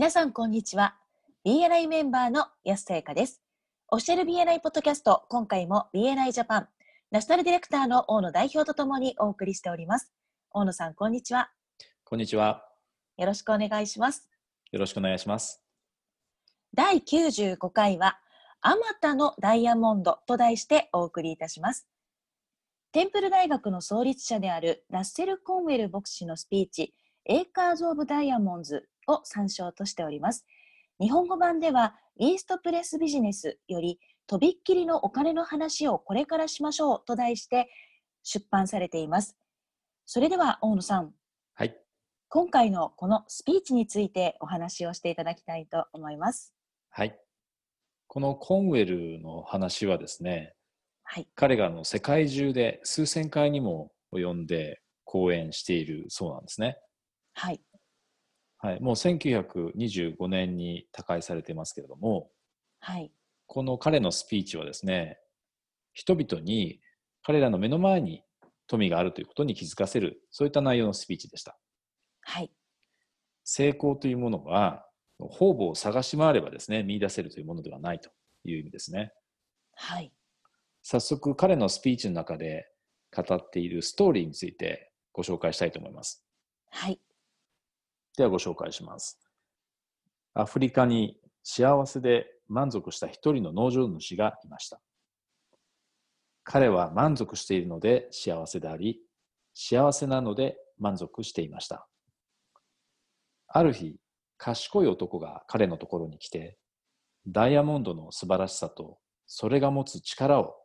皆さん、こんにちは。BNI メンバーの安さやかです。オフィシャル BNI ポッドキャスト、今回も BNI ジャパン、ナショナルディレクターの大野代表とともにお送りしております。大野さん、こんにちは。こんにちは。よろしくお願いします。よろしくお願いします。第95回は、あまたのダイヤモンドと題してお送りいたします。テンプル大学の創立者であるラッセル・コンウェル牧師のスピーチ、エーカーズ・オブ・ダイヤモンズを参照としております。日本語版では、イーストプレスビジネスより、とびっきりのお金の話をこれからしましょうと題して出版されています。それでは、大野さん、はい。今回のこのスピーチについてお話をしていただきたいと思います。はい。このコンウェルの話はですね、はい。彼があの世界中で数千回にも及んで講演しているそうなんですね。はい。はい。もう1925年に他界されていますけれども、はい。この彼のスピーチはですね、人々に彼らの目の前に富があるということに気づかせる、そういった内容のスピーチでした。はい。成功というものは、方々を探し回ればですね、見出せるというものではないという意味ですね。はい。早速彼のスピーチの中で語っているストーリーについてご紹介したいと思います。はい。ではご紹介します。アフリカに幸せで満足した一人の農場主がいました。彼は満足しているので幸せであり、幸せなので満足していました。ある日、賢い男が彼のところに来て、ダイヤモンドの素晴らしさとそれが持つ力を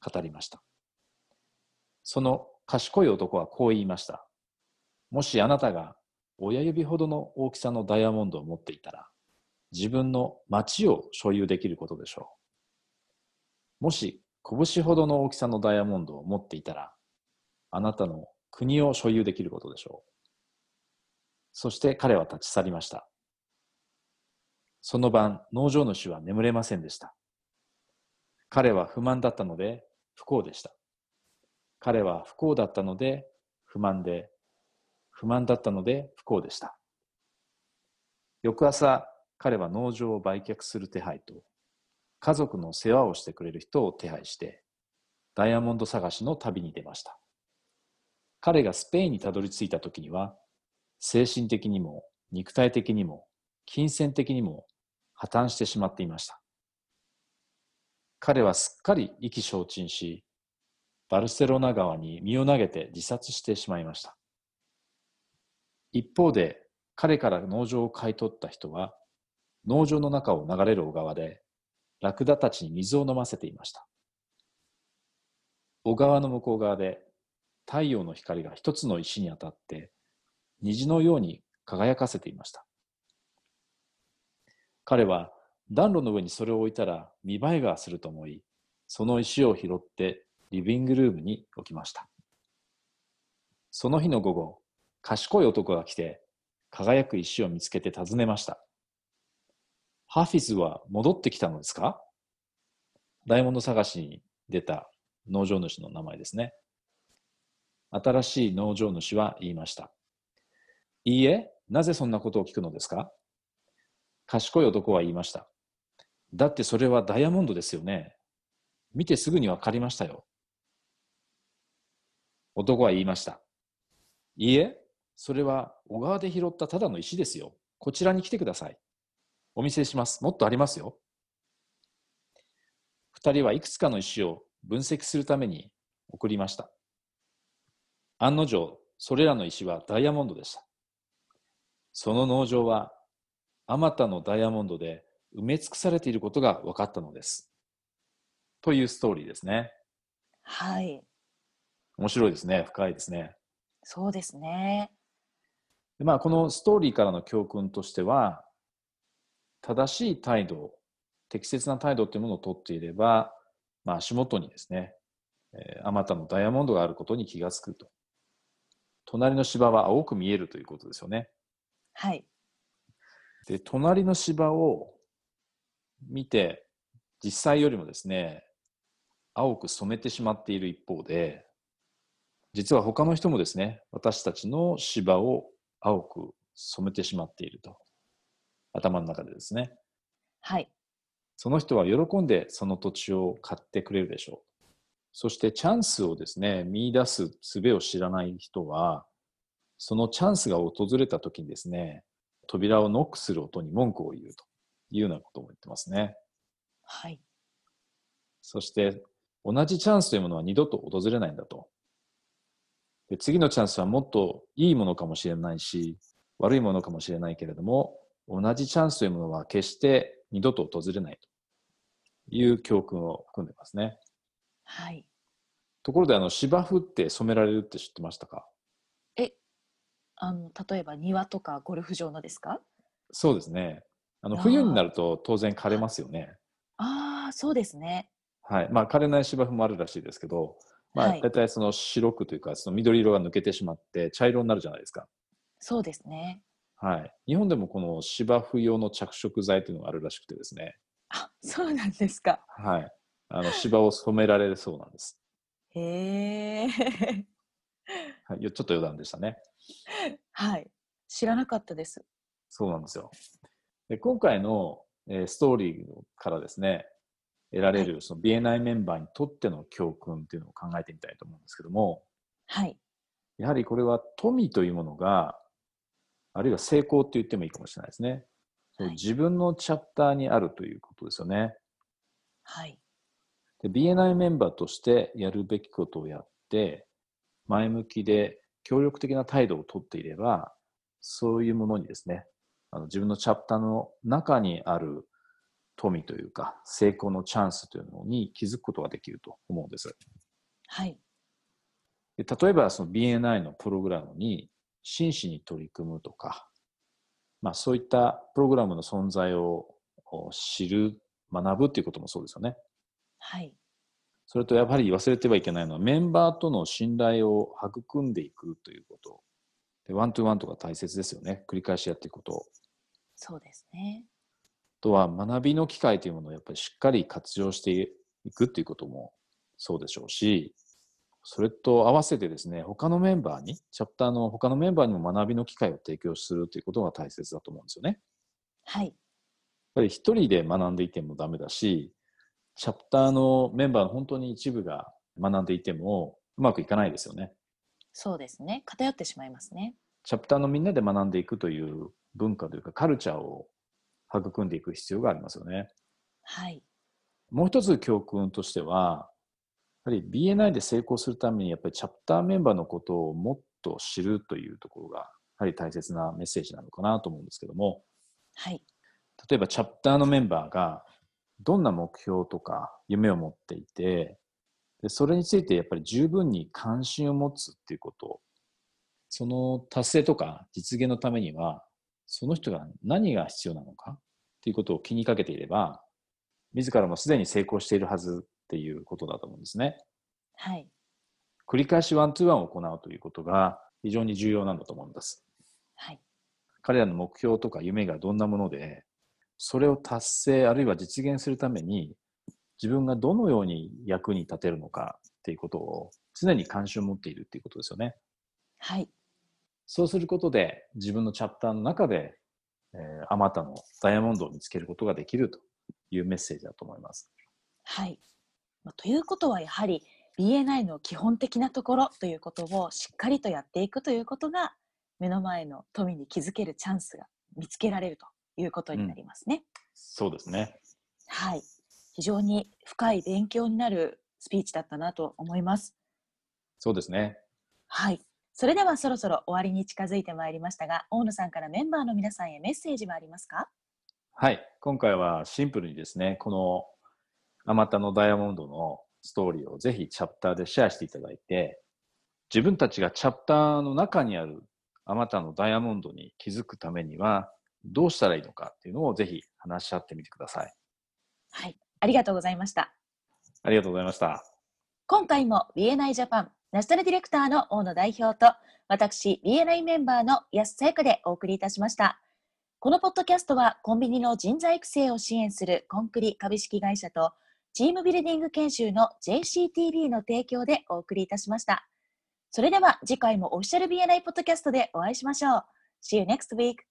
語りました。その賢い男はこう言いました。もしあなたが親指ほどの大きさのダイヤモンドを持っていたら、自分の町を所有できることでしょう。もし拳ほどの大きさのダイヤモンドを持っていたら、あなたの国を所有できることでしょう。そして彼は立ち去りました。その晩、農場主は眠れませんでした。彼は不満だったので不幸でした。彼は不幸だったので不満で、不満だったので不幸でした。翌朝、彼は農場を売却する手配と、家族の世話をしてくれる人を手配して、ダイヤモンド探しの旅に出ました。彼がスペインにたどり着いた時には、精神的にも肉体的にも金銭的にも破綻してしまっていました。彼はすっかり意気消沈し、バルセロナ川に身を投げて自殺してしまいました。一方で、彼から農場を買い取った人は、農場の中を流れる小川で、ラクダたちに水を飲ませていました。小川の向こう側で、太陽の光が一つの石に当たって、虹のように輝かせていました。彼は暖炉の上にそれを置いたら見栄えがすると思い、その石を拾ってリビングルームに置きました。その日の午後、賢い男が来て、輝く石を見つけて尋ねました。ハフィズは戻ってきたのですか？ダイヤモンド探しに出た農場主の名前ですね。新しい農場主は言いました。いいえ、なぜそんなことを聞くのですか？賢い男は言いました。だってそれはダイヤモンドですよね。見てすぐにわかりましたよ。男は言いました。いいえ、それは小川で拾ったただの石ですよ。こちらに来てください。お見せします。もっとありますよ。二人はいくつかの石を分析するために送りました。案の定、それらの石はダイヤモンドでした。その農場は、あまたのダイヤモンドで埋め尽くされていることが分かったのです。というストーリーですね。はい。面白いですね。深いですね。そうですね。でまあ、このストーリーからの教訓としては、正しい態度、適切な態度というものをとっていれば、まあ、足元にですね、えー、あまたのダイヤモンドがあることに気がつくと。隣の芝は青く見えるということですよね。はい。で、隣の芝を見て、実際よりもですね、青く染めてしまっている一方で、実は他の人もですね、私たちの芝を青く染めてしまっていると。頭の中でですね。はい。その人は喜んでその土地を買ってくれるでしょう。そしてチャンスをですね、見出す術を知らない人は、そのチャンスが訪れた時にですね、扉をノックする音に文句を言うというようなことも言ってますね。はい。そして、同じチャンスというものは二度と訪れないんだと。で次のチャンスはもっといいものかもしれないし、悪いものかもしれないけれども、同じチャンスというものは決して二度と訪れないという教訓を含んでますね。はい。ところで、あの芝生って染められるって知ってましたか？あの、例えば庭とかゴルフ場のですか？そうですね。あの冬になると当然枯れますよね。ああ、そうですね。はい。まあ枯れない芝生もあるらしいですけど、まあはい大体その白くというか、その緑色が抜けてしまって茶色になるじゃないですか。そうですね。はい。日本でもこの芝生用の着色剤というのがあるらしくてですね。あ、そうなんですか。はい。あの芝を染められるそうなんです。へえ。はい。よちょっと余談でしたね。はい。知らなかったです。そうなんですよ。で今回の、えーストーリーからですね、得られるその BNI メンバーにとっての教訓っていうのを考えてみたいと思うんですけども、はい。やはりこれは富というものが、あるいは成功って言ってもいいかもしれないですね。はい自分のチャプターにあるということですよね。はい。で BNI メンバーとしてやるべきことをやって、前向きで協力的な態度をとっていれば、そういうものにですね、あの自分のチャプターの中にある富というか、成功のチャンスというのに気づくことができると思うんです。はい。で例えばその BNI のプログラムに真摯に取り組むとか、まあ、そういったプログラムの存在をお知る、学ぶっていうこともそうですよね。はい。それとやはり忘れてはいけないのはメンバーとの信頼を育んでいくということ。でワントゥワンとか大切ですよね。繰り返しやっていくこと。そうですね。あとは学びの機会というものをやっぱりしっかり活用していくっていうこともそうでしょうし、それと合わせてですね、他のメンバーに、チャプターの他のメンバーにも学びの機会を提供するということが大切だと思うんですよね。はい。やっぱり一人で学んでいてもダメだし、チャプターのメンバーの本当に一部が学んでいてもうまくいかないですよね。そうですね。偏ってしまいますね。チャプターのみんなで学んでいくという文化というかカルチャーを育んでいく必要がありますよね。はい。もう一つ教訓としては、やはり BNI で成功するためにやっぱりチャプターメンバーのことをもっと知るというところがやはり大切なメッセージなのかなと思うんですけども、はい。例えばチャプターのメンバーがどんな目標とか夢を持っていて、でそれについてやっぱり十分に関心を持つっていうこと、その達成とか実現のためには、その人が何が必要なのか？っていうことを気にかけていれば、自らもすでに成功しているはずっていうことだと思うんですね。はい。繰り返しワンツーワンを行うということが非常に重要なんだと思うんです。はい。彼らの目標とか夢がどんなもので、それを達成あるいは実現するために自分がどのように役に立てるのかっていうことを常に関心を持っているっていうことですよね。はい。そうすることで自分のチャプターの中で、えーあまたのダイヤモンドを見つけることができるというメッセージだと思います。はい。まあということはやはり BNI の基本的なところということをしっかりとやっていくということが目の前の富に気づけるチャンスが見つけられるということになりますね。そうですね。はい。非常に深い勉強になるスピーチだったなと思います。そうですね。はい。それではそろそろ終わりに近づいてまいりましたが、大野さんからメンバーの皆さんへメッセージはありますか？はい。今回はシンプルにですね、このあまたのダイヤモンドのストーリーをぜひチャプターでシェアしていただいて、自分たちがチャプターの中にあるあまたのダイヤモンドに気づくためにはどうしたらいいのかっていうのをぜひ話し合ってみてください。はい。ありがとうございました。ありがとうございました。今回も BNI ジャパンナショナルディレクターの大野代表と私 BNI メンバーの安さやかでお送りいたしました。このポッドキャストはコンビニの人材育成を支援するコンクリ株式会社とチームビルディング研修の JCTV の提供でお送りいたしました。それでは次回もオフィシャル BNI ポッドキャストでお会いしましょう。See you next week.